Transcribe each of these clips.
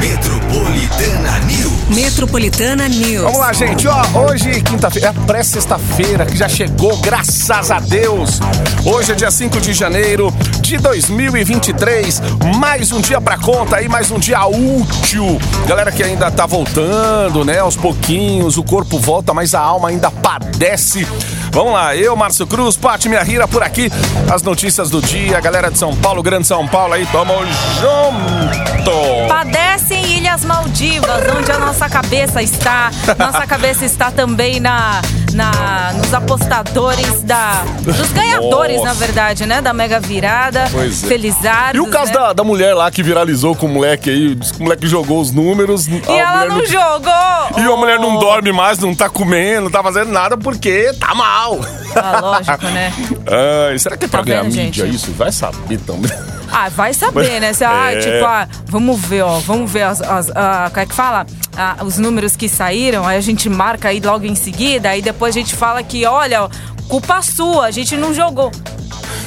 Metropolitana News. Metropolitana News. Vamos lá, gente. Ó, hoje, quinta-feira, é pré-sexta-feira que já chegou, graças a Deus. Hoje é dia 5 de janeiro de 2023. Mais um dia pra conta aí, mais um dia útil. Galera que ainda tá voltando, né? Aos pouquinhos, o corpo volta, mas a alma ainda padece. Vamos lá, eu, Márcio Cruz, Pati Minha Rira por aqui. As notícias do dia, galera de São Paulo, Grande São Paulo aí, tamo junto. Padece em Ilhas Maldivas, onde a nossa cabeça está. Nossa cabeça está também na, na nos apostadores da dos ganhadores, Nossa. na verdade, né, da mega virada. Pois é. Felizardos. E o caso né? da, da mulher lá que viralizou com o moleque aí, que o moleque jogou os números. E ela não jogou. E a mulher não Oh. dorme mais, não tá comendo, não tá fazendo nada porque tá mal. Ah, lógico, né? Ai, será que é pra Tá ganhar vendo, mídia gente? isso? Vai saber também. Ah, vai saber, né? Você, ah, É. tipo, ah, vamos ver, ó, vamos ver as, as, ah, como é que fala? Ah, os números que saíram, aí a gente marca aí logo em seguida, aí depois a gente fala que, olha, culpa sua, a gente não jogou.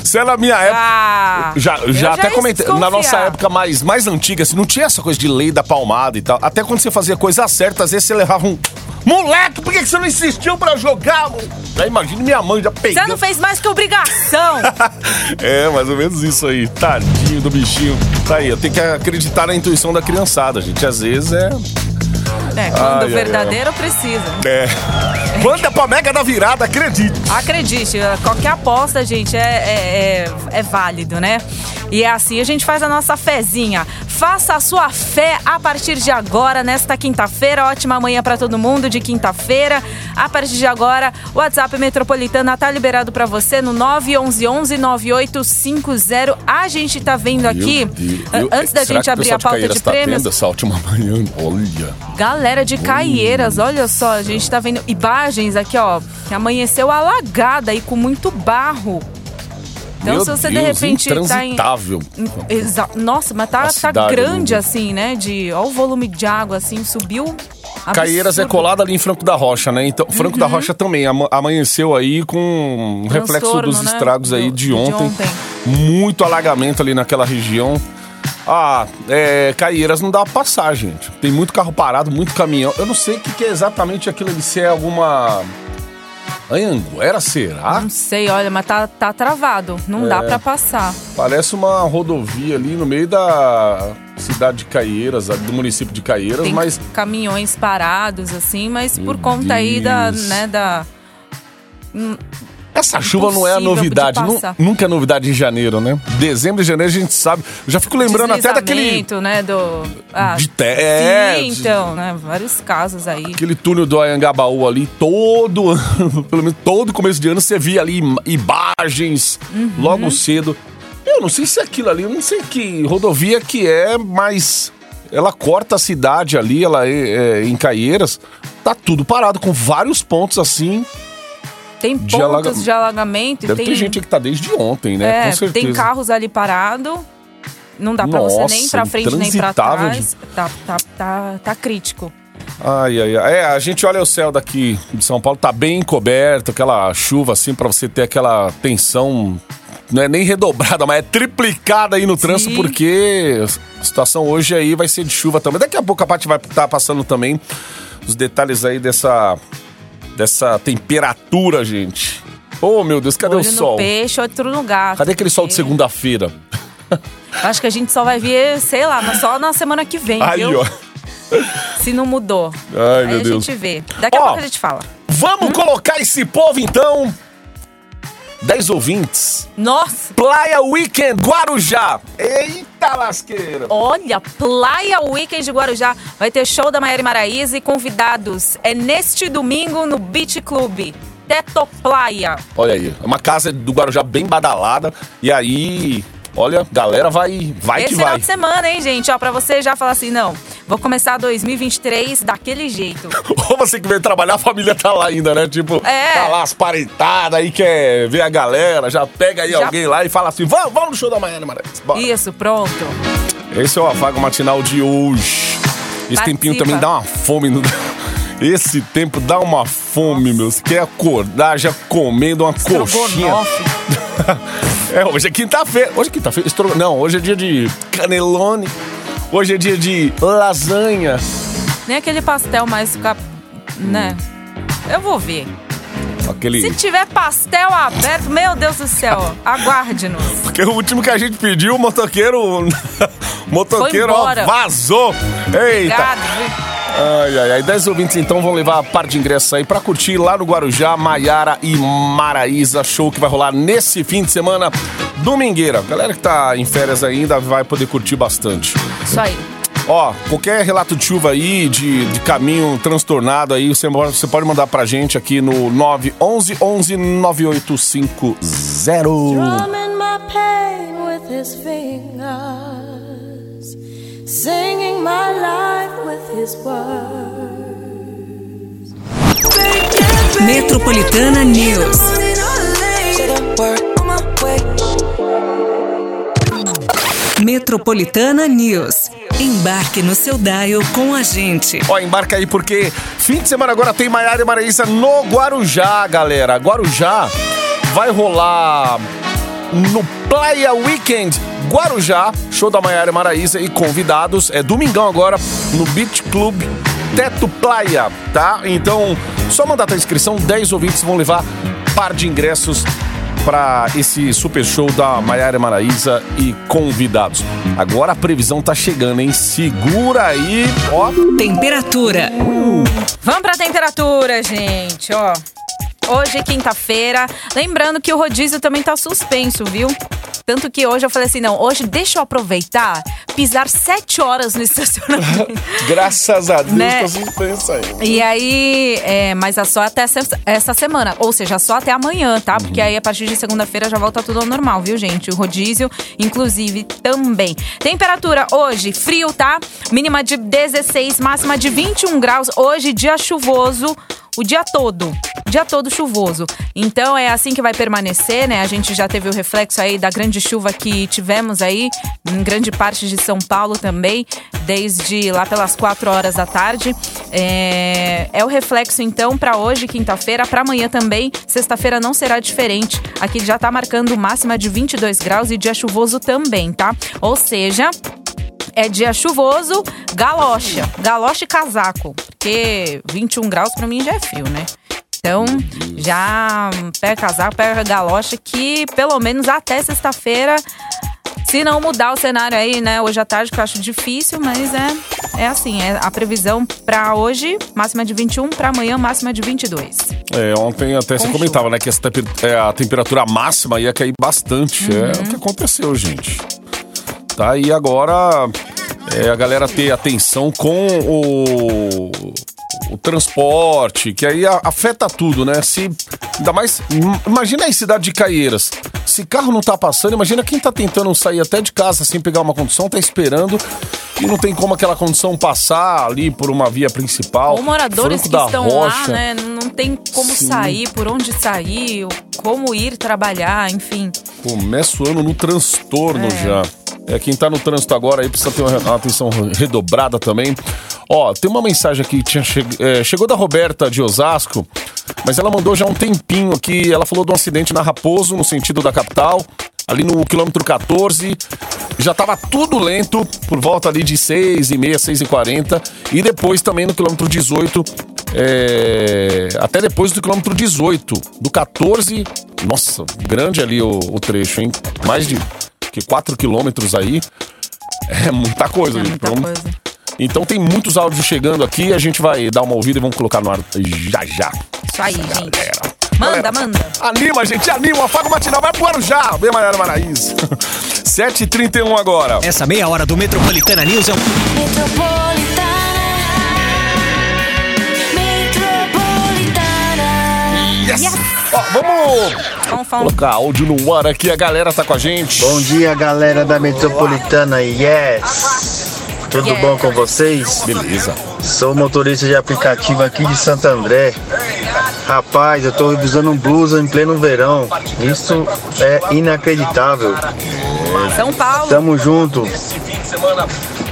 Se é na minha época. Ah, Já, eu já até comentei, na nossa época mais, mais antiga, assim, não tinha essa coisa de lei da palmada e tal. Até quando você fazia coisa certa, às vezes você levava um. Moleque, por que você não insistiu pra jogar? mo-" Aí imagina minha mãe já Você pegando. não fez mais que obrigação. é, mais ou menos isso aí. Tadinho do bichinho. Tá aí, eu tenho que acreditar na intuição da criançada, gente. Às vezes é. É, quando Ai, ai, verdadeiro precisa. É. Manda pra mega da virada, acredite. Acredite, qualquer aposta, gente, é, é, é, é válido, né? E é assim, a gente faz a nossa fezinha. Faça a sua fé a partir de agora, nesta quinta-feira. Ótima manhã pra todo mundo de quinta-feira. A partir de agora, o WhatsApp Metropolitana tá liberado pra você no 911-9850. A gente tá vendo aqui, Meu Eu- antes da gente abrir a pauta Caeiras de tá prêmios, vendo essa última manhã? Olha. Galera de Caieiras, olha só, a gente tá vendo imagens aqui, ó, que amanheceu alagada e com muito barro. Então, Meu se você Deus, de repente tá em. Exa... Nossa, mas tá, tá grande assim, né? De... Olha o volume de água, assim, subiu. Caieiras é absurdo. colada ali em Franco da Rocha, né? Então, Franco da Rocha também ama- amanheceu aí com um reflexo dos né? estragos aí de de ontem. ontem. Muito alagamento ali naquela região. Ah, é, Caieiras não dá pra passar, gente. Tem muito carro parado, muito caminhão. Eu não sei o que, que é exatamente aquilo ali, se é alguma. Anhanguera, será? Não sei, olha, mas tá, tá travado. Não dá É. pra passar. Parece uma rodovia ali no meio da cidade de Caieiras, do município de Caieiras, Tem mas caminhões parados, assim, mas Meu por conta aí da, Deus. né, da. Essa chuva não é a novidade, nunca é novidade em janeiro, né? Dezembro e janeiro a gente sabe. Eu já fico lembrando até daquele né, do... Ah, de te- é, Sim, então, né, vários casos aí. aquele túnel do Ayangabaú ali, todo, pelo menos todo começo de ano você via ali im- imagens Uhum. logo cedo. Eu não sei se é aquilo ali, eu não sei que rodovia que é, mas ela corta a cidade ali, ela é, é, em Caieiras, tá tudo parado com vários pontos assim. Tem de pontos alaga- de alagamento. e Deve tem, ter gente que tá desde ontem, né? é, com certeza. tem carros ali parado. Não dá pra Nossa, você nem ir pra frente nem pra intransitável trás. Tá, tá, tá, tá crítico. Ai, ai, ai. É, a gente olha o céu daqui de São Paulo, tá bem coberto, aquela chuva assim, pra você ter aquela tensão, não é nem redobrada, mas é triplicada aí no trânsito, porque a situação hoje aí vai ser de chuva também. Daqui a pouco a parte vai estar passando também os detalhes aí dessa, dessa temperatura, gente. Oh, meu Deus, cadê Olho o sol? no peixe, outro no gato. Cadê aquele sol de segunda-feira? Acho que a gente só vai ver, sei lá, mas só na semana que vem, Aí, viu? ó. Se não mudou. Ai, Aí meu a Deus. gente vê. Daqui a Ó, pouco a gente fala. Vamos colocar esse povo então. 10 ouvintes. Nossa! Playa Weekend Guarujá. Eita lasqueira. Olha, Playa Weekend de Guarujá vai ter show da Maiara Maraíza e convidados. É neste domingo no Beach Club. Teto Playa. Olha aí, é uma casa do Guarujá bem badalada. E aí, olha, galera vai, vai Esse que final vai. de semana, hein, gente? Ó, pra você já falar assim, não, vou começar 2023 daquele jeito. Ou você que veio trabalhar, a família tá lá ainda, né? Tipo, É. tá lá as parentadas aí, quer ver a galera, já pega aí Já- alguém lá e fala assim: vamos, vamos no show da Maiana Marais. Bora. Isso, pronto. Esse é o afago matinal de hoje. Esse Participa. tempinho também dá uma fome no. Esse tempo dá uma fome, meu. Você quer acordar já comendo uma coxinha. É, hoje é quinta-feira. Hoje é quinta-feira? Estro... Não, hoje é dia de canelone. Hoje é dia de lasanha. Nem aquele pastel mais. cap- Né? Eu vou ver. Aquele. Se tiver pastel aberto, meu Deus do céu, aguarde-nos. Porque o último que a gente pediu, o motoqueiro. o motoqueiro ó, vazou. Eita. Obrigado, viu? Ai, ai, ai. 10 ouvintes então vão levar a par de ingressos aí pra curtir lá no Guarujá, Maiara e Maraísa. Show que vai rolar nesse fim de semana, domingueira. Galera que tá em férias ainda vai poder curtir bastante. Isso aí. Ó, qualquer relato de chuva aí, de, de caminho transtornado aí, você, pode- você pode mandar pra gente aqui no 911 11 9850. Drumming my pain with his fingers, singing my life with his words. Metropolitana News. Metropolitana News. Embarque no seu dial com a gente. Ó, embarca aí porque fim de semana agora tem Maiara e Maraísa no Guarujá, galera. Guarujá vai rolar no Playa Weekend Guarujá, show da Maiara e Maraísa e convidados. É domingão agora no Beach Club Teto Playa, tá? Então, só mandar a inscrição, 10 ouvintes vão levar par de ingressos para esse super show da Maiara e Maraísa e convidados. Agora a previsão tá chegando, hein? Segura aí, ó. Temperatura. Vamos pra temperatura, gente, ó. Hoje é quinta-feira. Lembrando que o rodízio também tá suspenso, viu? Tanto que hoje eu falei assim, não, hoje deixa eu aproveitar, pisar sete horas no estacionamento. Graças a Deus, Né? tá suspenso aí. E aí, é, mas é só até essa, essa semana, ou seja, só até amanhã, tá? Porque aí a partir de segunda-feira já volta tudo ao normal, viu, gente? O rodízio, inclusive, também. Temperatura hoje, frio, tá? Mínima de 16, máxima de 21 graus. Hoje, dia chuvoso. O dia todo, dia todo chuvoso. Então é assim que vai permanecer, né? A gente já teve o reflexo aí da grande chuva que tivemos aí em grande parte de São Paulo também, desde lá pelas 4 horas da tarde. É, é o reflexo então para hoje, quinta-feira, para amanhã também. Sexta-feira não será diferente. Aqui já tá marcando máxima de 22 graus e dia chuvoso também, tá? Ou seja, é dia chuvoso, galocha. Galocha e casaco. Porque 21 graus pra mim já é frio, né? Então, já pega casaco, pega galocha, que pelo menos até sexta-feira, se não mudar o cenário aí, né? Hoje à tarde, que eu acho difícil, mas é, é assim, é a previsão pra hoje, máxima de 21, pra amanhã, máxima de 22. É, ontem até você Com comentava, né, que essa é, a temperatura máxima ia cair bastante. É o que aconteceu, gente. Tá, e agora é, a galera ter atenção com o, o transporte, que aí afeta tudo, né? Se, ainda mais, im- imagina aí cidade de Caieiras. Se carro não tá passando, imagina quem tá tentando sair até de casa sem pegar uma condução, tá esperando e não tem como aquela condução passar ali por uma via principal. Ou moradores Franco que estão Rocha. lá, né? Não tem como Sim. sair, por onde sair, como ir trabalhar, enfim. Começa o ano no transtorno É. já. É, quem tá no trânsito agora aí precisa ter uma, uma atenção redobrada também. Ó, tem uma mensagem aqui que tinha che- é, chegou da Roberta de Osasco, mas ela mandou já um tempinho aqui. Ela falou de um acidente na Raposo, no sentido da capital, ali no quilômetro 14. Já tava tudo lento, por volta ali de 6 e meia, 6 e 40 E depois também no quilômetro 18, é, até depois do quilômetro 18, do 14. Nossa, grande ali o, o trecho, hein? Mais de que 4 quilômetros aí. É muita coisa, É gente. muita Então- coisa. Então tem muitos áudios chegando aqui, a gente vai dar uma ouvida e vamos colocar no ar já já. Isso aí, gente. Galera. Manda, Galera, manda. Anima, gente, anima. Afaga o matinal, vai pro Arujá. Vem, Maiara Maraíza. 7h31 agora. Essa meia hora do Metropolitana News é um Metropolitana. Yes! Ó, vamos colocar áudio no ar aqui, a galera tá com a gente. Bom dia, galera da Metropolitana. Yes! Tudo bom com vocês? Beleza. Sou motorista de aplicativo aqui de Santo André. Rapaz, eu tô revisando um blusa em pleno verão. Isso é inacreditável. São Paulo. Tamo junto.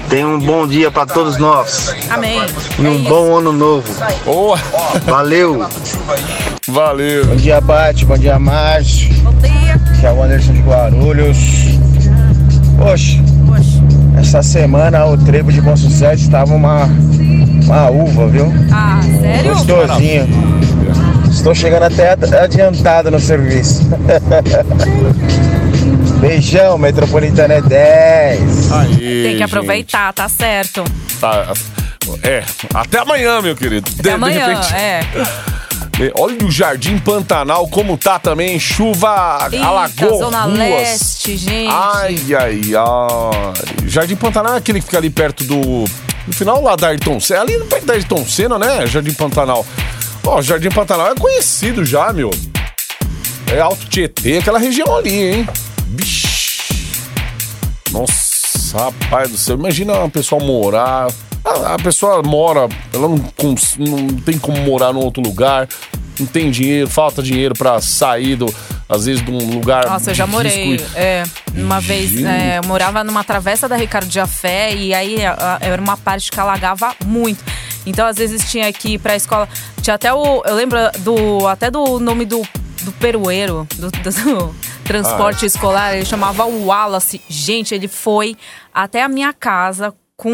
Tenha um bom dia para todos nós Amém. e É um isso. bom ano novo. Boa. Valeu! Valeu. Bom dia, Bate. Bom dia, Márcio. Bom dia. Que é o Anderson de Guarulhos. Poxa, Poxa. essa semana o trevo de Bom Sucesso estava uma, uma uva, viu? Ah, sério? Gostosinho. Estou chegando até ad- adiantado no serviço. Beijão, Metropolitana é 10. Aí, Tem que aproveitar, tá certo. gente. Tá, é, até amanhã, meu querido. De- Até de amanhã, repente- é. Olha o Jardim Pantanal como tá também, chuva Eita, alagou Zona ruas. Leste, gente. Ai, ai, ai. Jardim Pantanal é aquele que fica ali perto do... No final lá da Ayrton Senna, ali perto da Ayrton Senna, né? Jardim Pantanal. Ó, Jardim Pantanal é conhecido já, meu. É Alto Tietê, aquela região ali, hein? Vixe. Nossa, rapaz do céu. Imagina uma pessoa morar. A, a pessoa mora, ela não, cons- não tem como morar num outro lugar, não tem dinheiro, falta dinheiro pra sair, do, às vezes, de um lugar. Nossa, eu já de morei. e- É, uma vez, é, eu morava numa travessa da Ricardo Jafé e aí a- a- era uma parte que alagava muito. Então, às vezes, tinha que ir pra escola. Tinha até o. Eu lembro do até do nome do, do perueiro, do, do transporte escolar. Ele chamava Wallace. Gente, ele foi até a minha casa com.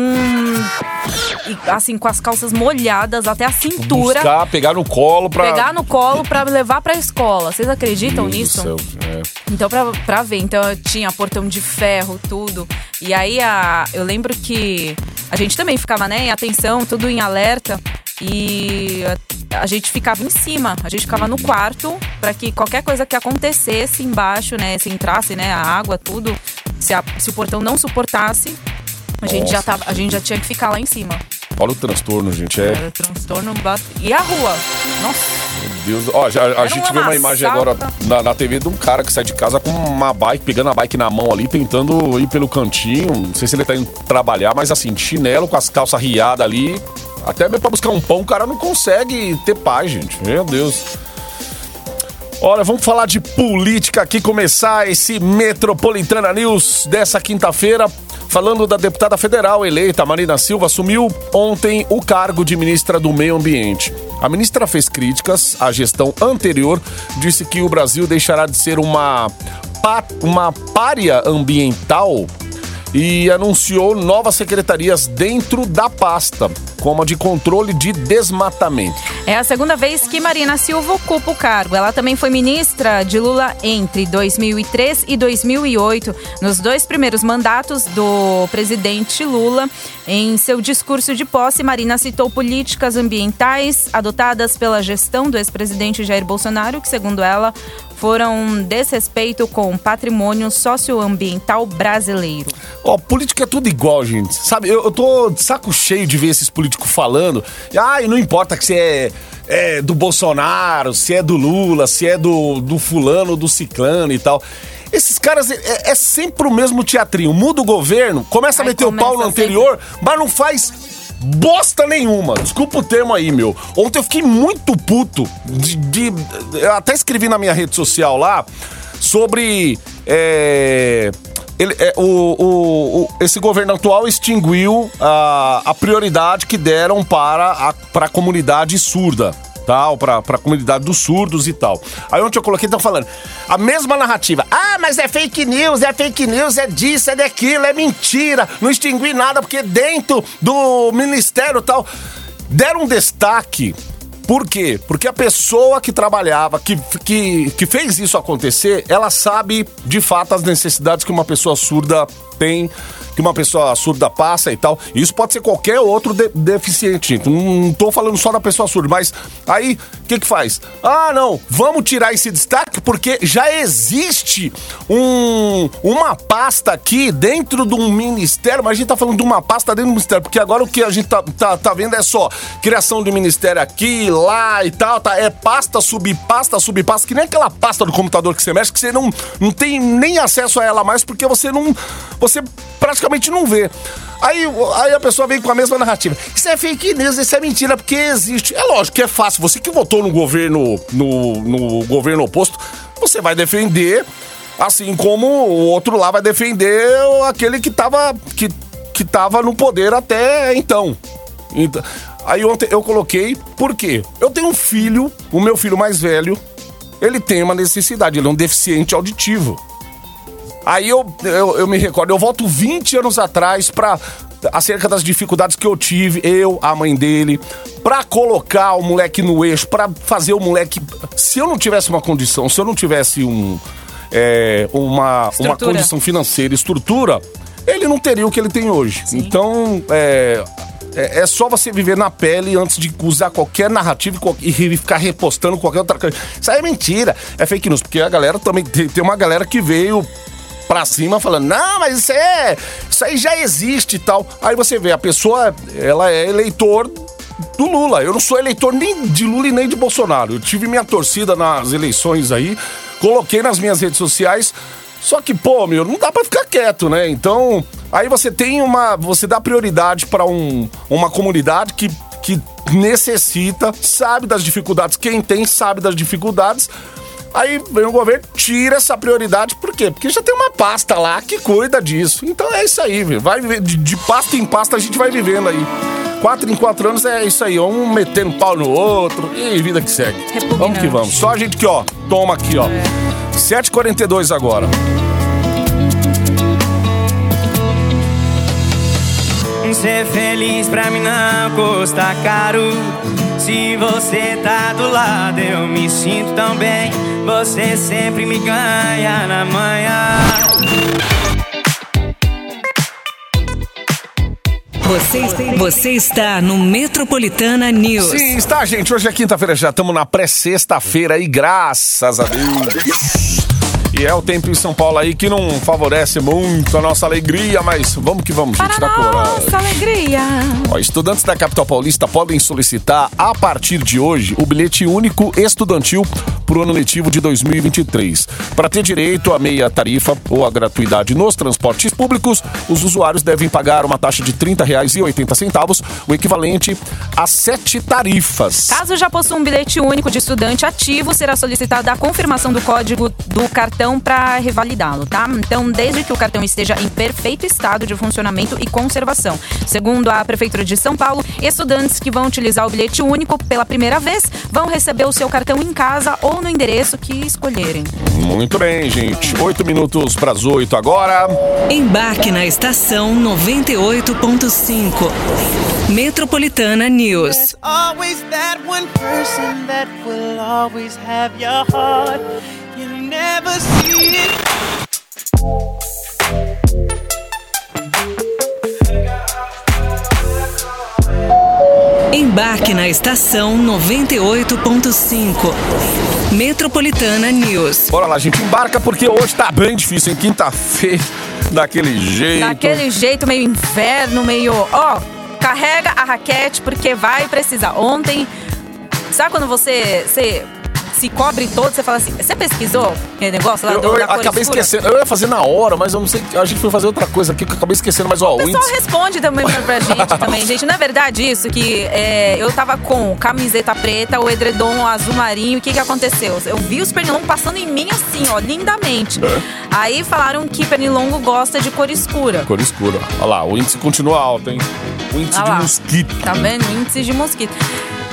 e, Assim, com as calças molhadas até a cintura. Buscar, pegar no colo pra. Pegar no colo pra me levar pra escola. Vocês acreditam Deus nisso? céu, é. Então, pra, pra ver, então eu tinha portão de ferro, tudo. E aí a, eu lembro que a gente também ficava, né, em atenção, tudo em alerta. E a, a gente ficava em cima, a gente ficava no quarto pra que qualquer coisa que acontecesse embaixo, né, se entrasse, né, a água, tudo, se, a- se o portão não suportasse, a gente, já Nossa. tava, a gente já tinha que ficar lá em cima. Olha o transtorno, gente. É. Era transtorno. bat- E a rua? Nossa. Deus. Ó, já- a Era gente uma vê uma imagem agora na, na TV de um cara que sai de casa com uma bike, pegando a bike na mão ali, tentando ir pelo cantinho. Não sei se ele tá indo trabalhar, mas assim, chinelo com as calças riadas ali. Até mesmo pra buscar um pão, o cara não consegue ter paz, gente. Meu Deus. Olha, vamos falar de política aqui, começar esse Metropolitana News dessa quinta-feira. Falando da deputada federal eleita, Marina Silva, assumiu ontem o cargo de ministra do Meio Ambiente. A ministra fez críticas à gestão anterior, disse que o Brasil deixará de ser uma, uma párea ambiental e anunciou novas secretarias dentro da pasta, como a de controle de desmatamento. É a segunda vez que Marina Silva ocupa o cargo. Ela também foi ministra de Lula entre 2003 e 2008, nos dois primeiros mandatos do presidente Lula. Em seu discurso de posse, Marina citou políticas ambientais adotadas pela gestão do ex-presidente Jair Bolsonaro, que, segundo ela, foram um desrespeito com o patrimônio socioambiental brasileiro. Ó, política é tudo igual, gente. Sabe, eu, eu tô de saco cheio de ver esses políticos falando. Ah, e não importa que você é, é do Bolsonaro, se é do Lula, se é do, do fulano, do ciclano e tal. Esses caras é, é sempre o mesmo teatrinho. Muda o governo, começa a meter o pau no começa anterior, mas não faz bosta nenhuma. Desculpa o termo aí, meu. Ontem eu fiquei muito puto de. de- eu até escrevi na minha rede social lá sobre. é, ele- é, o, o- o- esse governo atual extinguiu a, a prioridade que deram para a, para a comunidade surda. Tal, pra, pra comunidade dos surdos e tal. Aí ontem eu coloquei, estão falando, a mesma narrativa. Ah, mas é fake news, é fake news, é disso, é daquilo, é mentira. Não extingui nada, porque dentro do ministério tal. Deram um destaque por quê? Porque a pessoa que trabalhava, que, que, que fez isso acontecer, ela sabe de fato as necessidades que uma pessoa surda tem, que uma pessoa surda passa e tal. Isso pode ser qualquer outro de- deficiente, não tô falando só da pessoa surda, mas aí o que que faz? Ah, não, vamos tirar esse destaque porque já existe um, uma pasta aqui dentro de um ministério, mas a gente tá falando de uma pasta dentro do ministério, porque agora o que a gente tá, tá, tá vendo é só criação de ministério aqui, lá e tal, tá? É pasta, subpasta, subpasta, que nem aquela pasta do computador que você mexe, que você não, não tem nem acesso a ela mais, porque você não. Você praticamente não vê. Aí, aí a pessoa vem com a mesma narrativa. Isso é fake news, isso é mentira, porque existe. É lógico que é fácil. Você que votou no governo, no, no governo oposto, você vai defender, assim como o outro lá vai defender aquele que tava. Que, que tava no poder até então. Então, aí ontem eu coloquei, por quê? Eu tenho um filho, o meu filho mais velho, ele tem uma necessidade, ele é um deficiente auditivo. Aí eu, eu, eu me recordo, eu volto 20 anos atrás pra. Acerca das dificuldades que eu tive, eu, a mãe dele, pra colocar o moleque no eixo, pra fazer o moleque. Se eu não tivesse uma condição, se eu não tivesse um, é, uma, uma condição financeira, estrutura, ele não teria o que ele tem hoje. Então, é, é, é só você viver na pele antes de usar qualquer narrativa e ficar repostando qualquer outra coisa. Isso aí é mentira, é fake news, porque a galera também tem uma galera que veio pra cima falando, não, mas isso é. Isso aí já existe e tal. Aí você vê, a pessoa, ela é eleitor do Lula. Eu não sou eleitor nem de Lula e nem de Bolsonaro. Eu tive minha torcida nas eleições aí, coloquei nas minhas redes sociais. Só que, pô, meu, não dá pra ficar quieto, né? Então, aí você tem uma. Você dá prioridade pra um, uma comunidade que, que necessita, sabe das dificuldades. Quem tem sabe das dificuldades. Aí vem o governo, tira essa prioridade, por quê? Porque já tem uma pasta lá que cuida disso. Então é isso aí, viu? vai viver, de, de pasta em pasta a gente vai vivendo aí. Quatro em quatro anos é isso aí, um metendo pau no outro e vida que segue. Vamos que vamos. Só a gente que, ó, toma aqui, ó. 7h42 agora. Ser feliz pra mim não custa caro. Se você tá do lado, eu me sinto tão bem. Você sempre me ganha na manhã. Você, você está no Metropolitana News. Sim, está, gente. Hoje é quinta-feira, já estamos na pré-sexta-feira e graças a Deus. E é o tempo em São Paulo aí que não favorece muito a nossa alegria, mas vamos que vamos, gente, Para nossa alegria. Ó, estudantes da capital paulista podem solicitar, a partir de hoje, o bilhete único estudantil para o ano letivo de 2023. Para ter direito à meia tarifa ou à gratuidade nos transportes públicos, os usuários devem pagar uma taxa de R$ 30,80, o equivalente a sete tarifas. Caso já possua um bilhete único de estudante ativo, será solicitada a confirmação do código do cartão para revalidá-lo, tá? Então, desde que o cartão esteja em perfeito estado de funcionamento e conservação. Segundo a Prefeitura de São Paulo, estudantes que vão utilizar o bilhete único pela primeira vez vão receber o seu cartão em casa ou no endereço que escolherem. Muito bem, gente. Oito minutos para as oito agora. Embarque na estação 98.5. Metropolitana News. There's always that one person that will always have your heart. Never see it. Embarque na estação 98.5. Metropolitana News. Bora lá, gente. Embarca porque hoje tá bem difícil, em quinta-feira, daquele jeito. Daquele jeito meio inverno, meio. Ó, carrega a raquete porque vai precisar. Ontem. Sabe quando você. você se cobre todo, você fala assim. Você pesquisou aquele negócio lá Eu, do, eu da acabei escura? esquecendo. Eu ia fazer na hora, mas eu não sei. A gente foi fazer outra coisa aqui que eu acabei esquecendo, mas ó, O o pessoal índice. responde também pra pra gente também, gente. Não é verdade isso? Que é, eu tava com camiseta preta, o edredom azul marinho. O que que aconteceu? Eu vi os pernilongos passando em mim assim, ó, lindamente. É. Aí falaram que pernilongo gosta de cor escura. Cor escura. Olha lá, o índice continua alto, hein? O índice de lá. mosquito. Tá vendo? Índice de mosquito.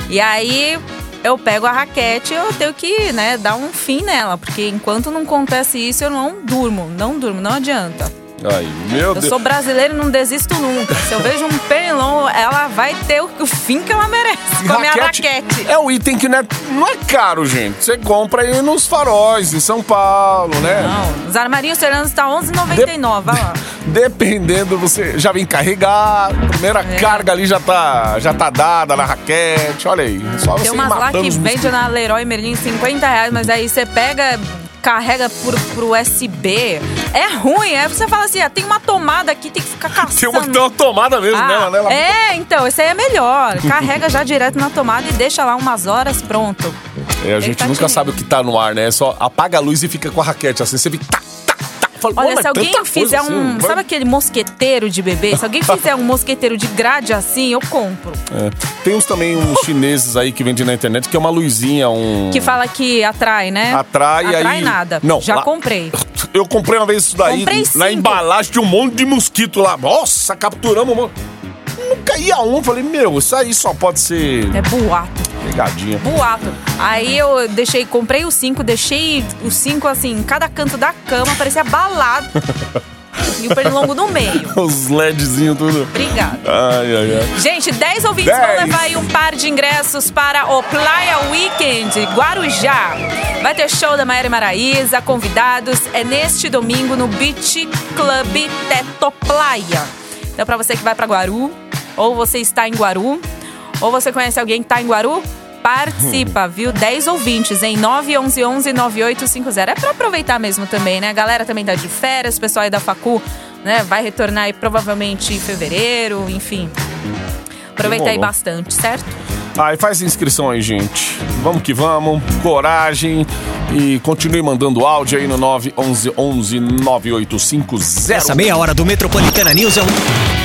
E aí eu pego a raquete eu tenho que, né, dar um fim nela. Porque enquanto não acontece isso, eu não durmo. Não durmo, não adianta. Ai, meu Eu Deus. sou brasileira e não desisto nunca. Se eu vejo um pernilongo, ela vai ter o, o fim que ela merece com a minha raquete. É o item que não é, não é caro, gente. Você compra aí nos faróis, em São Paulo, né? Não, os armarinhos serranos tá 11,99, vai lá. Dependendo, você já vem carregar, a primeira É. carga ali já tá, já tá dada na raquete. Olha aí, só você Tem ir umas lá que vende na Leroy Merlin 50 reais, mas aí você pega, carrega por, pro USB. É ruim, é você fala assim, ah, tem uma tomada aqui, tem que ficar caçando. Tem uma que tem uma tomada mesmo Ah, nela, né? Ela- É, então, esse aí é melhor. Carrega já direto na tomada e deixa lá umas horas, pronto. É, a gente tá nunca sabe o que tá no ar, né? É só apaga a luz e fica com a raquete assim. Você fica. Tá, "Pô, Olha, se alguém fizer assim, um. vai- Sabe aquele mosqueteiro de bebê? Se alguém fizer um mosqueteiro de grade assim, eu compro. É. Tem uns também uns chineses aí que vendem na internet que é uma luzinha, um. Que fala que atrai, né? Atrai, atrai aí- nada. Não, Já lá- comprei. eu comprei uma vez isso daí Comprei na cinco. embalagem de um monte de mosquito lá. Nossa, capturamos um monte. Não caía um. Falei, meu, isso aí só pode ser É boato. Pegadinha. Boato. Aí eu deixei, comprei os cinco, deixei os cinco assim, em cada canto da cama, parecia balado. e o pernilongo no meio. Os LEDzinhos tudo. Obrigada. Ai, ai, ai. Gente, 10 ouvintes vão Dez. levar aí um par de ingressos para o Playa Weekend Guarujá. Vai ter show da Maíra Maraíza, convidados. É neste domingo no Beach Club Teto Playa. Então, para você que vai para Guaru, ou você está em Guaru, ou você conhece alguém que está em Guaru, participa, viu? 10 ouvintes em 911-9850. É para aproveitar mesmo também, né? A galera também tá de férias, o pessoal aí da Facu, né? Vai retornar aí provavelmente em fevereiro, enfim. Aproveita aí bastante, certo? Ai, faz inscrição aí, gente. Vamos que vamos. Coragem. E continue mandando áudio aí no 911 9850. Essa meia hora do Metropolitana News é um.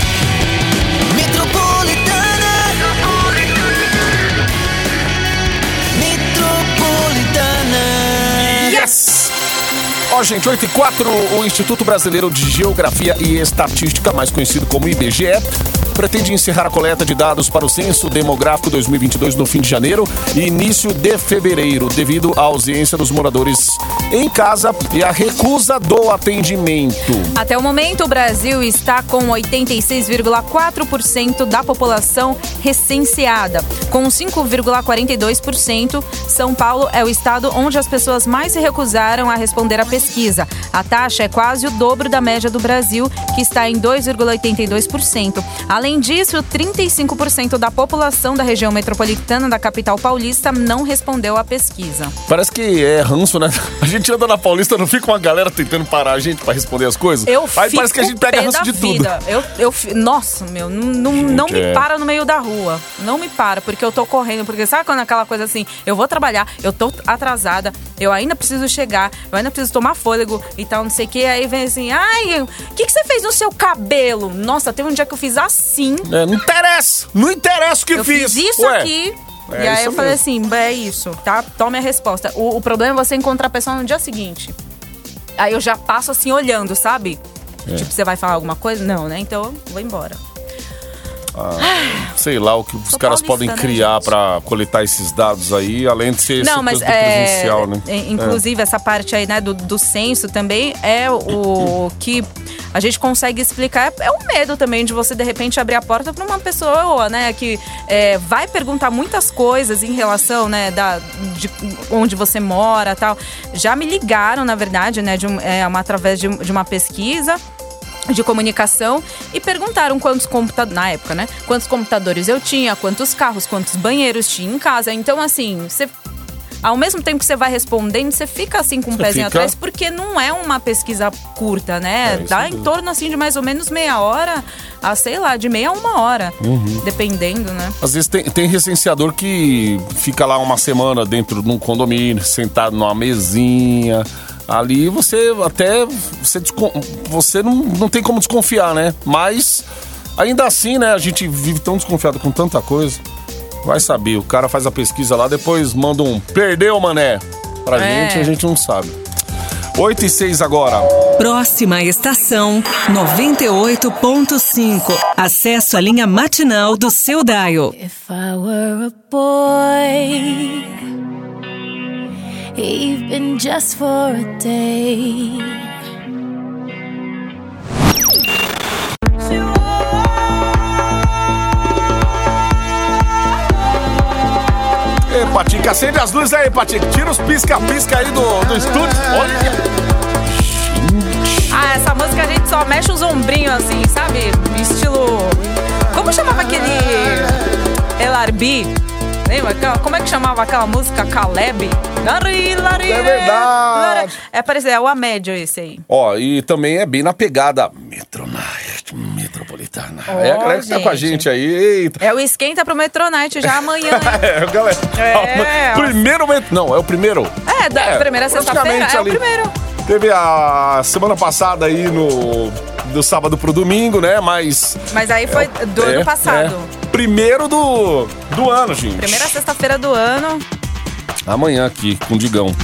Ó, gente, 8 e 4, o Instituto Brasileiro de Geografia e Estatística, mais conhecido como IBGE, pretende encerrar a coleta de dados para o Censo Demográfico 2022 no fim de janeiro e início de fevereiro, devido à ausência dos moradores em casa e à recusa do atendimento. Até o momento, o Brasil está com 86,4% da população recenseada. Com 5,42%, São Paulo é o estado onde as pessoas mais se recusaram a responder à pesquisa. A taxa é quase o dobro da média do Brasil, que está em 2,82%. Além disso, 35% da população da região metropolitana da capital paulista não respondeu à pesquisa. Parece que é ranço, né? A gente anda na Paulista, não fica uma galera tentando parar a gente pra responder as coisas? Eu Aí fico parece que a gente pega ranço de tudo. Eu, eu, nossa, meu, não, não, não me é. para no meio da rua. Não me para, porque eu tô correndo. Porque sabe quando é aquela coisa assim, eu vou trabalhar, eu tô atrasada, eu ainda preciso chegar, eu ainda preciso tomar fôlego e tal, não sei o que. Aí vem assim, ai, o que, que você fez no seu cabelo? Nossa, teve um dia que eu fiz assim. É, não interessa, não interessa o que Eu fiz. fiz isso Ué, aqui. é e aí eu falei mesmo. assim, é isso, tá? Tome a resposta. O, o problema é você encontrar a pessoa no dia seguinte. Aí eu já passo assim, olhando, sabe? É. Tipo, você vai falar alguma coisa? Não, né? Então eu vou embora. Sei lá o que os Sou caras podem criar pra coletar esses dados aí, além de ser Não, mas é, presencial, né? é, inclusive essa parte aí, né, do, do censo também é o que a gente consegue explicar. É o medo também de você, de repente, abrir a porta para uma pessoa, né, que é, vai perguntar muitas coisas em relação, né, da, de onde você mora tal. Já me ligaram, na verdade, né, de um, é, uma, através de, de uma pesquisa de comunicação e perguntaram quantos computadores, na época, né? Quantos computadores eu tinha, quantos carros, quantos banheiros tinha em casa. Então, assim, você. Ao mesmo tempo que você vai respondendo, você fica assim com um Você pezinho fica- atrás, porque não é uma pesquisa curta, né? É, Dá em torno assim de mais ou menos meia hora a, sei lá, de meia a uma hora. Uhum. Dependendo, né? Às vezes tem, tem recenseador que fica lá uma semana dentro de um condomínio, sentado numa mesinha. Ali você até. Você, você não, não tem como desconfiar, né? Mas ainda assim, né? A gente vive tão desconfiado com tanta coisa. Vai saber, o cara faz a pesquisa lá, depois manda um perdeu, mané. Pra É. gente, a gente não sabe. 8 e 6 agora. Próxima estação 98.5. Acesso à linha matinal do seu Dial. If I were a boy, even just for a day. Patica, acende as luzes aí, Patica. Tira os pisca-pisca aí do, do estúdio. Olha. Ah, essa música a gente só mexe os ombrinhos assim, sabe? Estilo. Como chamava aquele. Elarbi? Lembra? Como é que chamava aquela música? Caleb? Lari, É verdade. É parecido, é o Amédio esse aí. Ó, e também é bem na pegada Metronite, Metropolitana. Ó, é a galera que tá com a gente. aí. Eita. É o Esquenta pro Metronite já amanhã. É, galera. É. primeiro Não, é o primeiro. É, da primeira sexta-feira é o primeiro. Teve a semana passada aí no. Do sábado pro domingo, né? Mas. Mas aí foi do é, ano passado. é. Primeiro do, do ano, gente. Primeira sexta-feira do ano. Amanhã aqui, com o Digão.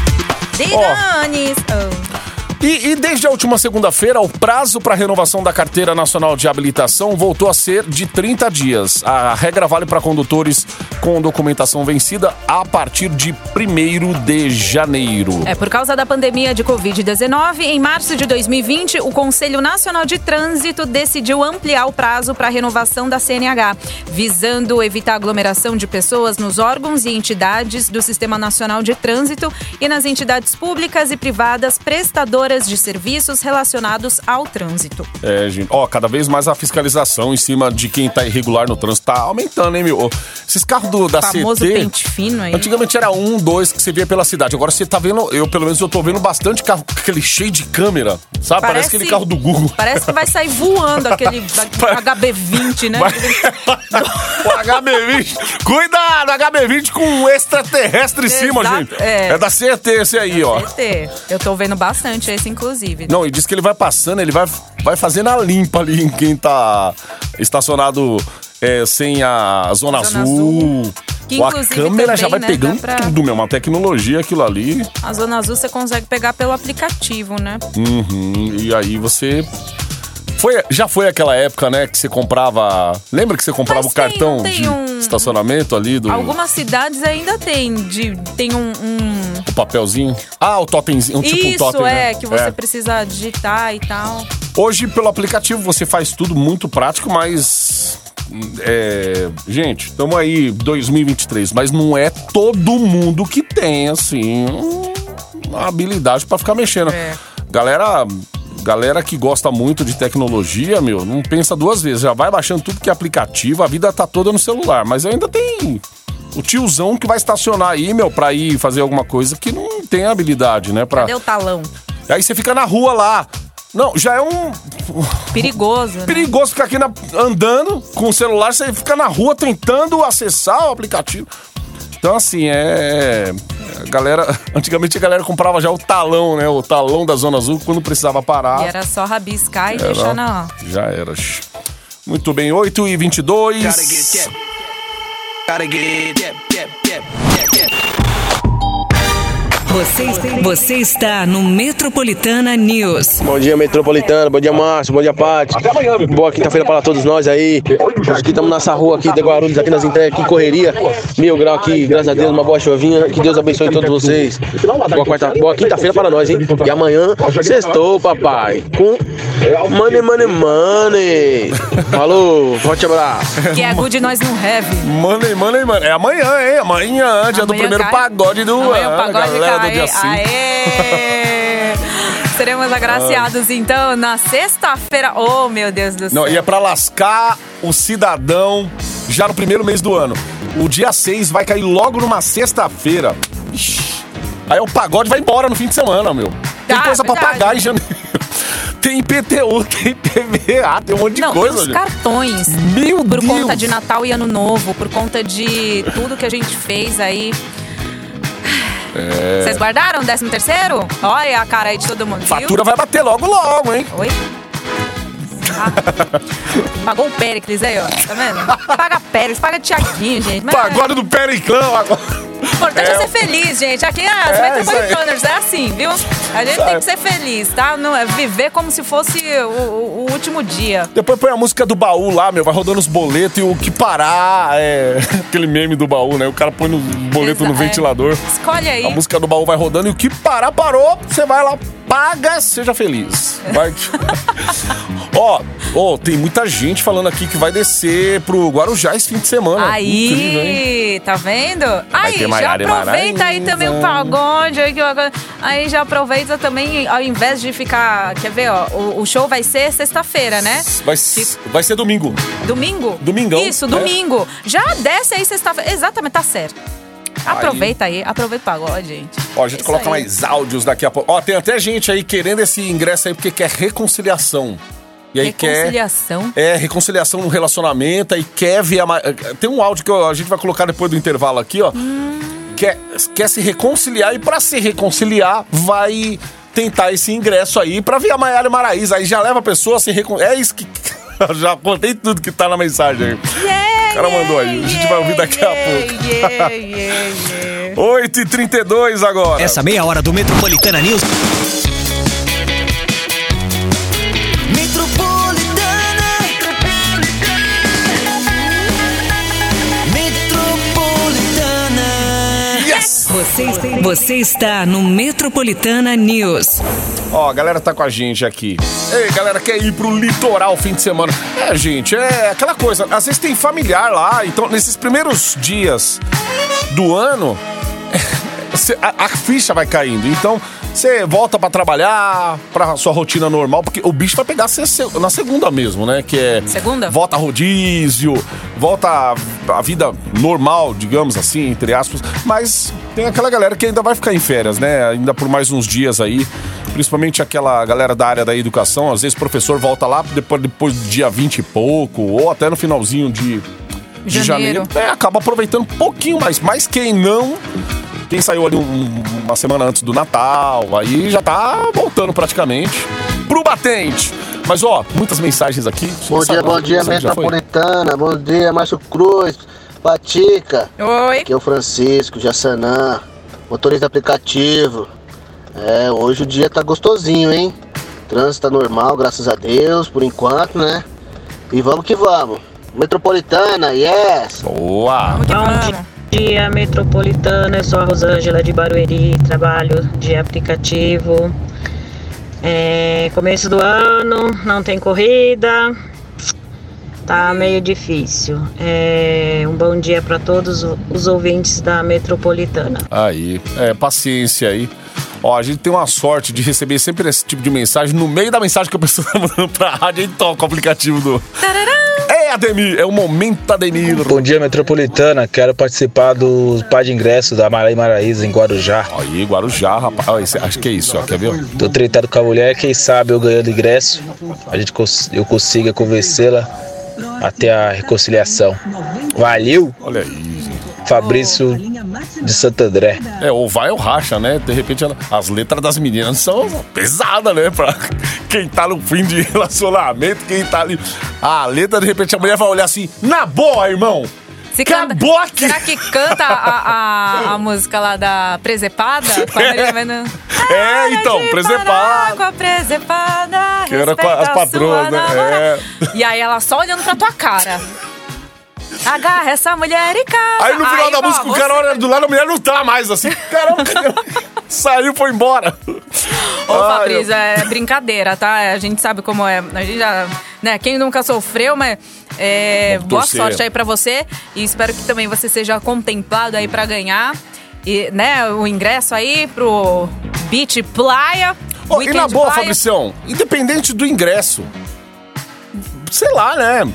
Diganes. Oh. E, e desde a última segunda-feira, o prazo para renovação da Carteira Nacional de Habilitação voltou a ser de 30 dias. A regra vale para condutores com documentação vencida a partir de 1 de janeiro. É, por causa da pandemia de Covid-19, em março de 2020, o Conselho Nacional de Trânsito decidiu ampliar o prazo para a renovação da CNH, visando evitar aglomeração de pessoas nos órgãos e entidades do Sistema Nacional de Trânsito e nas entidades públicas e privadas prestadoras de serviços relacionados ao trânsito. É, gente. Ó, cada vez mais a fiscalização em cima de quem tá irregular no trânsito tá aumentando, hein, meu? Esses carros do, da Famoso CT. pente fino aí. Antigamente era um, dois que você via pela cidade. Agora você tá vendo, eu pelo menos eu tô vendo bastante carro, aquele cheio de câmera, sabe? Parece, aquele carro do Google. Parece que vai sair voando aquele HB20, né? Vai- o HB20. Cuidado, HB20 com um extraterrestre em cima, gente. é. É da CT esse aí, ó. CT. Eu tô vendo bastante inclusive. Não, e diz que ele vai passando, ele vai, vai fazendo a limpa ali em quem tá estacionado é, sem a zona, Zona azul. azul. Que, a câmera já vai também, né, pegando pra- tudo, meu. Uma tecnologia aquilo ali. A Zona Azul você consegue pegar pelo aplicativo, né? Uhum, e aí você. Foi, já foi aquela época, né, que você comprava. Lembra que você comprava Mas o cartão tem- de um- estacionamento ali do Algumas cidades ainda tem, de, tem um, um- o papelzinho? Ah, o totemzinho, um tipo um Isso, totem, é, né? que você É. precisa digitar e tal. Hoje, pelo aplicativo, você faz tudo muito prático, mas. É, gente, estamos aí 2023, mas não é todo mundo que tem, assim, um- uma habilidade para ficar mexendo. É. Galera. Galera que gosta muito de tecnologia, meu, não pensa duas vezes. Já vai baixando tudo que é aplicativo, a vida tá toda no celular. Mas ainda tem o tiozão que vai estacionar aí, meu, pra ir fazer alguma coisa que não tem habilidade, né? Pra... Cadê o talão? Aí você fica na rua lá. Não, já é um Perigoso, né? perigoso ficar aqui na- andando com o celular, você fica na rua tentando acessar o aplicativo. Então, assim, é. a Galera, antigamente a galera comprava já o talão, né? O talão da Zona Azul quando precisava parar. E era só rabiscar e Era- deixar na... Já era. Muito bem, 8 e 22 Gotta get that. Gotta get that, that. Você, você está no Metropolitana News. Bom dia, Metropolitano. Bom dia, Márcio. Bom dia, Paty. Boa quinta-feira para todos nós aí. Nós aqui estamos nessa rua aqui de Guarulhos, aqui nas entregas, aqui em correria. Mil grau aqui, graças a Deus, uma boa chuvinha. Que Deus abençoe todos vocês. Boa, quarta, boa quinta-feira para nós, hein? E amanhã, sextou, papai. Com money, money, money. Falou, forte abraço. Que é good nós não have. Money, money, money. É amanhã, hein? Amanhã, dia do Amanhã primeiro cai. pagode do ano. pagode galera cai. dia 5. Aê! Seremos agraciados, então, na sexta-feira. Oh, meu Deus do céu. Não, e é pra lascar o cidadão já no primeiro mês do ano. O dia 6 vai cair logo numa sexta-feira. Aí o pagode vai embora no fim de semana, meu. Tem Ah, coisa pra verdade. pagar em janeiro. Tem IPTU, tem PVA, tem um monte de Não, coisa, os cartões. Meu por Deus. conta de Natal e Ano Novo, por conta de tudo que a gente fez aí. É. Vocês guardaram o 13 terceiro? Olha a cara aí de todo mundo, viu? Fatura vai bater logo, logo, hein? Oi? Ah, pagou o Péricles aí, ó. Tá vendo? Paga Péricles, paga Tiaguinho, gente. Mas Pagode do Periclão agora. O importante é, É, ser feliz, gente. Aqui é as É, isso aí. Metropolitanas, é assim, viu? A gente tem que ser feliz, tá? Não é viver como se fosse o, o- último dia. Depois põe a música do baú lá, meu, vai rodando os boletos e o que parar é aquele meme do baú, né? O cara põe no boleto no Exa- é. ventilador. Escolhe aí. A música do baú vai rodando e o que parar, parou. Você vai lá, paga, seja feliz. Vai. Ó, ó, tem muita gente falando aqui que vai descer pro Guarujá esse fim de semana. Incrível? Aí, tá vendo? Aí, já aproveita aí também o pagode. Aí, aí já aproveita também, ao invés de ficar. Quer ver, ó? O, o show vai ser sexta-feira, né? Vai, vai ser domingo. Domingo? Domingão, Isso, é. domingo. Já desce aí sexta-feira. Exatamente, tá certo. Aproveita aí, aproveita o pagode, gente. Ó, a gente coloca aí. mais áudios daqui a pouco. Ó, tem até gente aí querendo esse ingresso aí porque quer reconciliação. E aí quer. Reconciliação. É, reconciliação no relacionamento, aí quer ver a. Tem um áudio que a gente vai colocar depois do intervalo aqui, ó. Quer, quer se reconciliar e pra se reconciliar vai tentar esse ingresso aí pra ver a Maiara e Maraíza. Aí já leva a pessoa a se reconciliar. É isso que. Já contei tudo que tá na mensagem aí. o cara mandou aí. A gente vai ouvir daqui a pouco. Yeah, yeah, yeah. 8h32 agora. Essa meia hora do Metropolitana News. Você, você está no Metropolitana News. Ó, a galera tá com a gente aqui. Ei, galera, quer ir pro litoral fim de semana? É, gente, é aquela coisa. Às vezes tem familiar lá, então nesses primeiros dias do ano, cê- a, a ficha vai caindo. Então, você volta pra trabalhar, pra sua rotina normal, porque o bicho vai pegar cê- cê- na segunda mesmo, né? Que é. Segunda? Volta rodízio, volta a, a vida normal, digamos assim, entre aspas. Mas tem aquela galera que ainda vai ficar em férias, né? Ainda por mais uns dias aí. Principalmente aquela galera da área da educação. Às vezes o professor volta lá depois, depois do dia 20 e pouco, ou até no finalzinho de, de Janeiro. janeiro. É, acaba aproveitando um pouquinho mais. Mas quem não. Quem saiu ali um- uma semana antes do Natal, aí já tá voltando praticamente pro batente. Mas ó, muitas mensagens aqui. Bom dia, bom dia? Metropolitana. Bom dia, Márcio Cruz, Patica. Oi. Aqui é o Francisco, Jassanã, motorista aplicativo. É, hoje o dia tá gostosinho, hein? Trânsito tá normal, graças a Deus, por enquanto, né? E vamos que vamos. Metropolitana, yes! Boa! Vamos. Dia metropolitana, eu sou a Rosângela de Barueri, trabalho de aplicativo. É, começo do ano, não tem corrida, tá meio difícil. É, um bom dia para todos os ouvintes da metropolitana. Aí, é, paciência aí. Ó, a gente tem uma sorte de receber sempre esse tipo de mensagem. No meio da mensagem que a pessoa tá mandando pra rádio, a gente toca o aplicativo do. É, Ademir, é o momento Ademir. Bom dia, Metropolitana. Quero participar do par de ingresso da Maraí Maraíza em Guarujá. Aí, Guarujá, rapaz. Ó, esse- acho que é isso, ó. Quer ver? Tô tretado com a mulher, quem sabe eu ganhando ingresso, a gente cons- eu consiga convencê-la até a reconciliação. Valeu! Olha aí. Fabrício de Santo André. É, ou vai ou racha, né? De repente, ela- as letras das meninas são pesadas, né? Pra quem tá no fim de relacionamento, quem tá ali. A letra, de repente, a mulher vai olhar assim, na boa, irmão! Se Acabou aqui! Será que canta a, a, a música lá da Presepada? Com a Maria Mena- É, então, presepada. Água presepada. Que era com as a patroas, né? É. E aí ela só olhando pra tua cara. Agarra essa mulher e casa. Aí no final da música o cara olha do lado, a mulher não tá mais assim. Caramba? Saiu, foi embora. Ô, Ai, Fabrício, eu- é brincadeira, tá? A gente sabe como é. A gente já. Né, quem nunca sofreu, mas. é, boa sorte aí pra você. E espero que também você seja contemplado aí pra ganhar. E, né, o ingresso aí pro Beach Playa. Ô, e na boa. Fabricião, independente do ingresso, sei lá, né?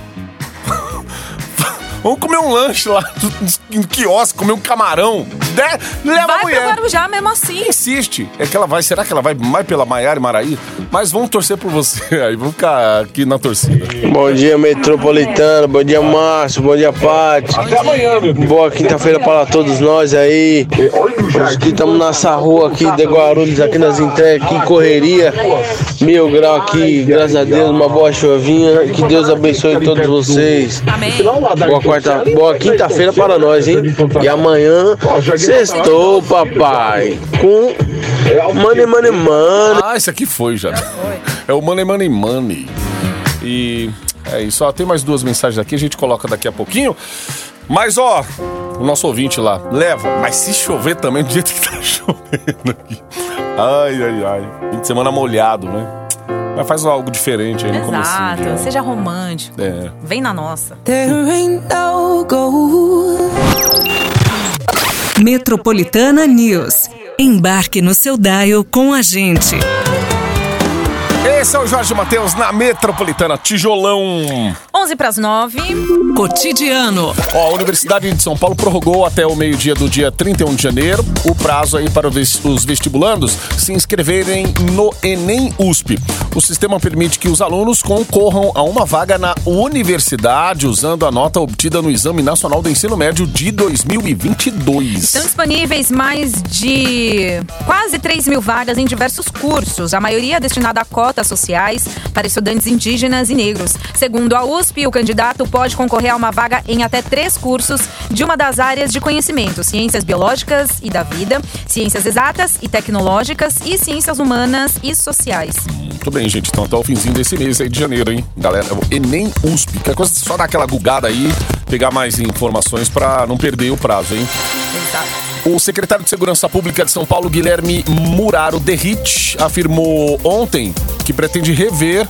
Vamos comer um lanche lá no, quiosque, comer um camarão. né? Leva a Vai pro mulher. Guarujá mesmo assim. Insiste. É que ela vai. Será que ela vai mais pela Maiara e Maraí? Mas vamos torcer por você aí. Vamos ficar aqui na torcida. Bom dia, Metropolitano. Bom dia, Márcio. Bom dia, Paty. Até amanhã, meu Boa quinta-feira para todos nós aí. Hoje aqui estamos nessa rua aqui de Guarulhos, aqui nas entregas, aqui em correria. Mil grau aqui, graças a Deus, uma boa chuvinha. Que Deus abençoe todos vocês. Amém. Boa quarta, boa quinta-feira para nós, hein? E amanhã, sextou, papai. Com money, money, money. Ah, esse aqui foi já. É o Money Money Money. E é isso. Ó, tem mais duas mensagens aqui, a gente coloca daqui a pouquinho. Mas ó, o nosso ouvinte lá, leva. Mas se chover também, do jeito que tá chovendo aqui. Ai, ai, ai. Fim de semana molhado, né? Mas faz algo diferente aí no começo. Exato. Seja romântico. É. Vem na nossa. Metropolitana News. Embarque no seu dial com a gente. Esse é o Jorge Matheus na Metropolitana Tijolão. 11 para as 9. Cotidiano. Ó, a Universidade de São Paulo prorrogou até o meio-dia do dia 31 de janeiro o prazo aí para os os vestibulandos se inscreverem no Enem USP. O sistema permite que os alunos concorram a uma vaga na universidade usando a nota obtida no Exame Nacional do Ensino Médio de 2022. Estão disponíveis mais de quase 3 mil vagas em diversos cursos, a maioria destinada a cotas sociais para estudantes indígenas e negros. Segundo a USP, o candidato pode concorrer a uma vaga em até três cursos de uma das áreas de conhecimento: ciências biológicas e da vida, ciências exatas e tecnológicas e ciências humanas e sociais. Muito bem, gente. Então até o finzinho desse mês aí de janeiro, hein? Galera, é Enem USP. Que coisa só dar aquela gugada aí, pegar mais informações para não perder o prazo, hein? Exato. O secretário de Segurança Pública de São Paulo, Guilherme Muraro Derrit, afirmou ontem que pretende rever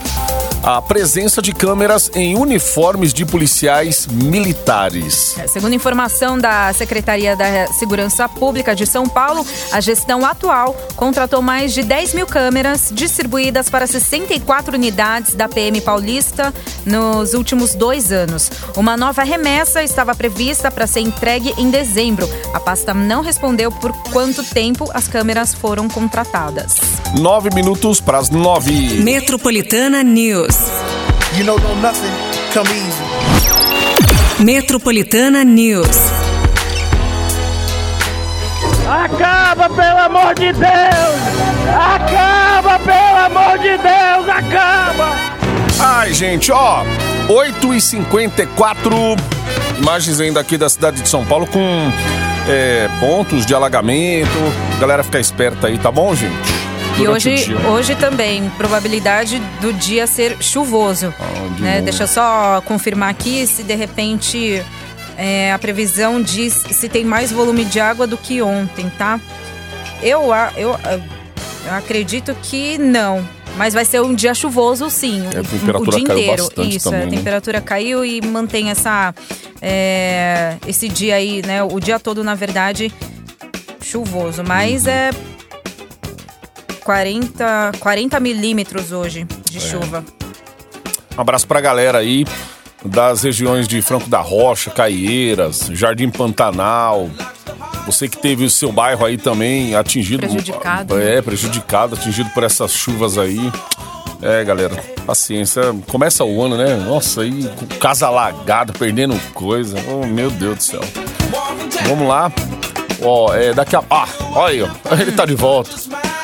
a presença de câmeras em uniformes de policiais militares. É, segundo informação da Secretaria da Segurança Pública de São Paulo, a gestão atual contratou mais de 10 mil câmeras distribuídas para 64 unidades da PM Paulista nos últimos dois anos. Uma nova remessa estava prevista para ser entregue em dezembro. A pasta não respondeu por quanto tempo as câmeras foram contratadas. Nove minutos para as nove. Metropolitana News. You know, know nothing come easy. Metropolitana News. Acaba, pelo amor de Deus! Acaba, pelo amor de Deus! Acaba! Ai, gente, ó, 8h54, imagens ainda aqui da cidade de São Paulo com é, pontos de alagamento. Galera, fica esperta aí, tá bom, gente? E hoje, hoje também, probabilidade do dia ser chuvoso. de né? Deixa eu só confirmar aqui se de repente é, a previsão diz se tem mais volume de água do que ontem, tá? Eu, a- eu, eu acredito que não. Mas vai ser um dia chuvoso, sim. É, o- temperatura o dia caiu inteiro. bastante Isso, também, a né? temperatura caiu e mantém essa, é, esse dia aí, né? O dia todo, na verdade, chuvoso. Mas Uhum. é 40, 40 milímetros hoje de É. chuva. Um abraço pra galera aí das regiões de Franco da Rocha, Caieiras, Jardim Pantanal. Você que teve o seu bairro aí também atingido. Prejudicado, né? É, prejudicado, atingido por essas chuvas aí. É, galera, paciência. Começa o ano, né? Nossa, aí, com casa alagada, perdendo coisa. Oh, meu Deus do céu. Vamos lá. Ó, é, daqui a. Ah, olha aí, ó. Ele tá de volta.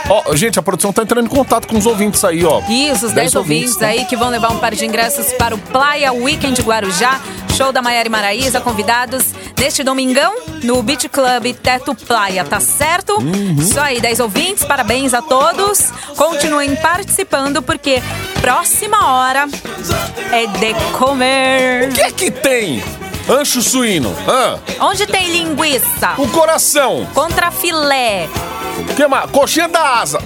Ó, gente, a produção tá entrando em contato com os ouvintes aí, ó. Isso, os 10 ouvintes tá? aí que vão levar um par de ingressos para o Playa Weekend Guarujá, show da Maiara e Maraísa, convidados neste domingão no Beach Club Teto Playa, tá certo? Uhum. Isso aí, 10 ouvintes, parabéns a todos. Continuem participando porque próxima hora é de comer. O que é que tem? Ancho suíno. Hã? Onde tem linguiça? O coração. Contra filé. Que mais? Coxinha da asa.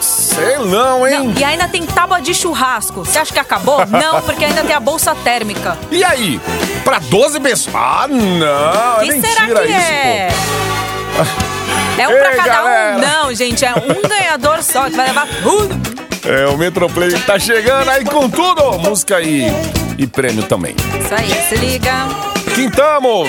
Sei não, hein? Não, e ainda tem tábua de churrasco. Você acha que acabou? Não, porque ainda tem a bolsa térmica. E aí? Pra 12 pessoas? Ah, não. que é será mentira que isso, é? pô. É um pra Ei, cada galera. um? Não, gente, é um ganhador só que vai levar tudo. É, o Metroplay tá chegando aí com tudo. Música aí e prêmio também. Isso aí, se liga. Quintamos.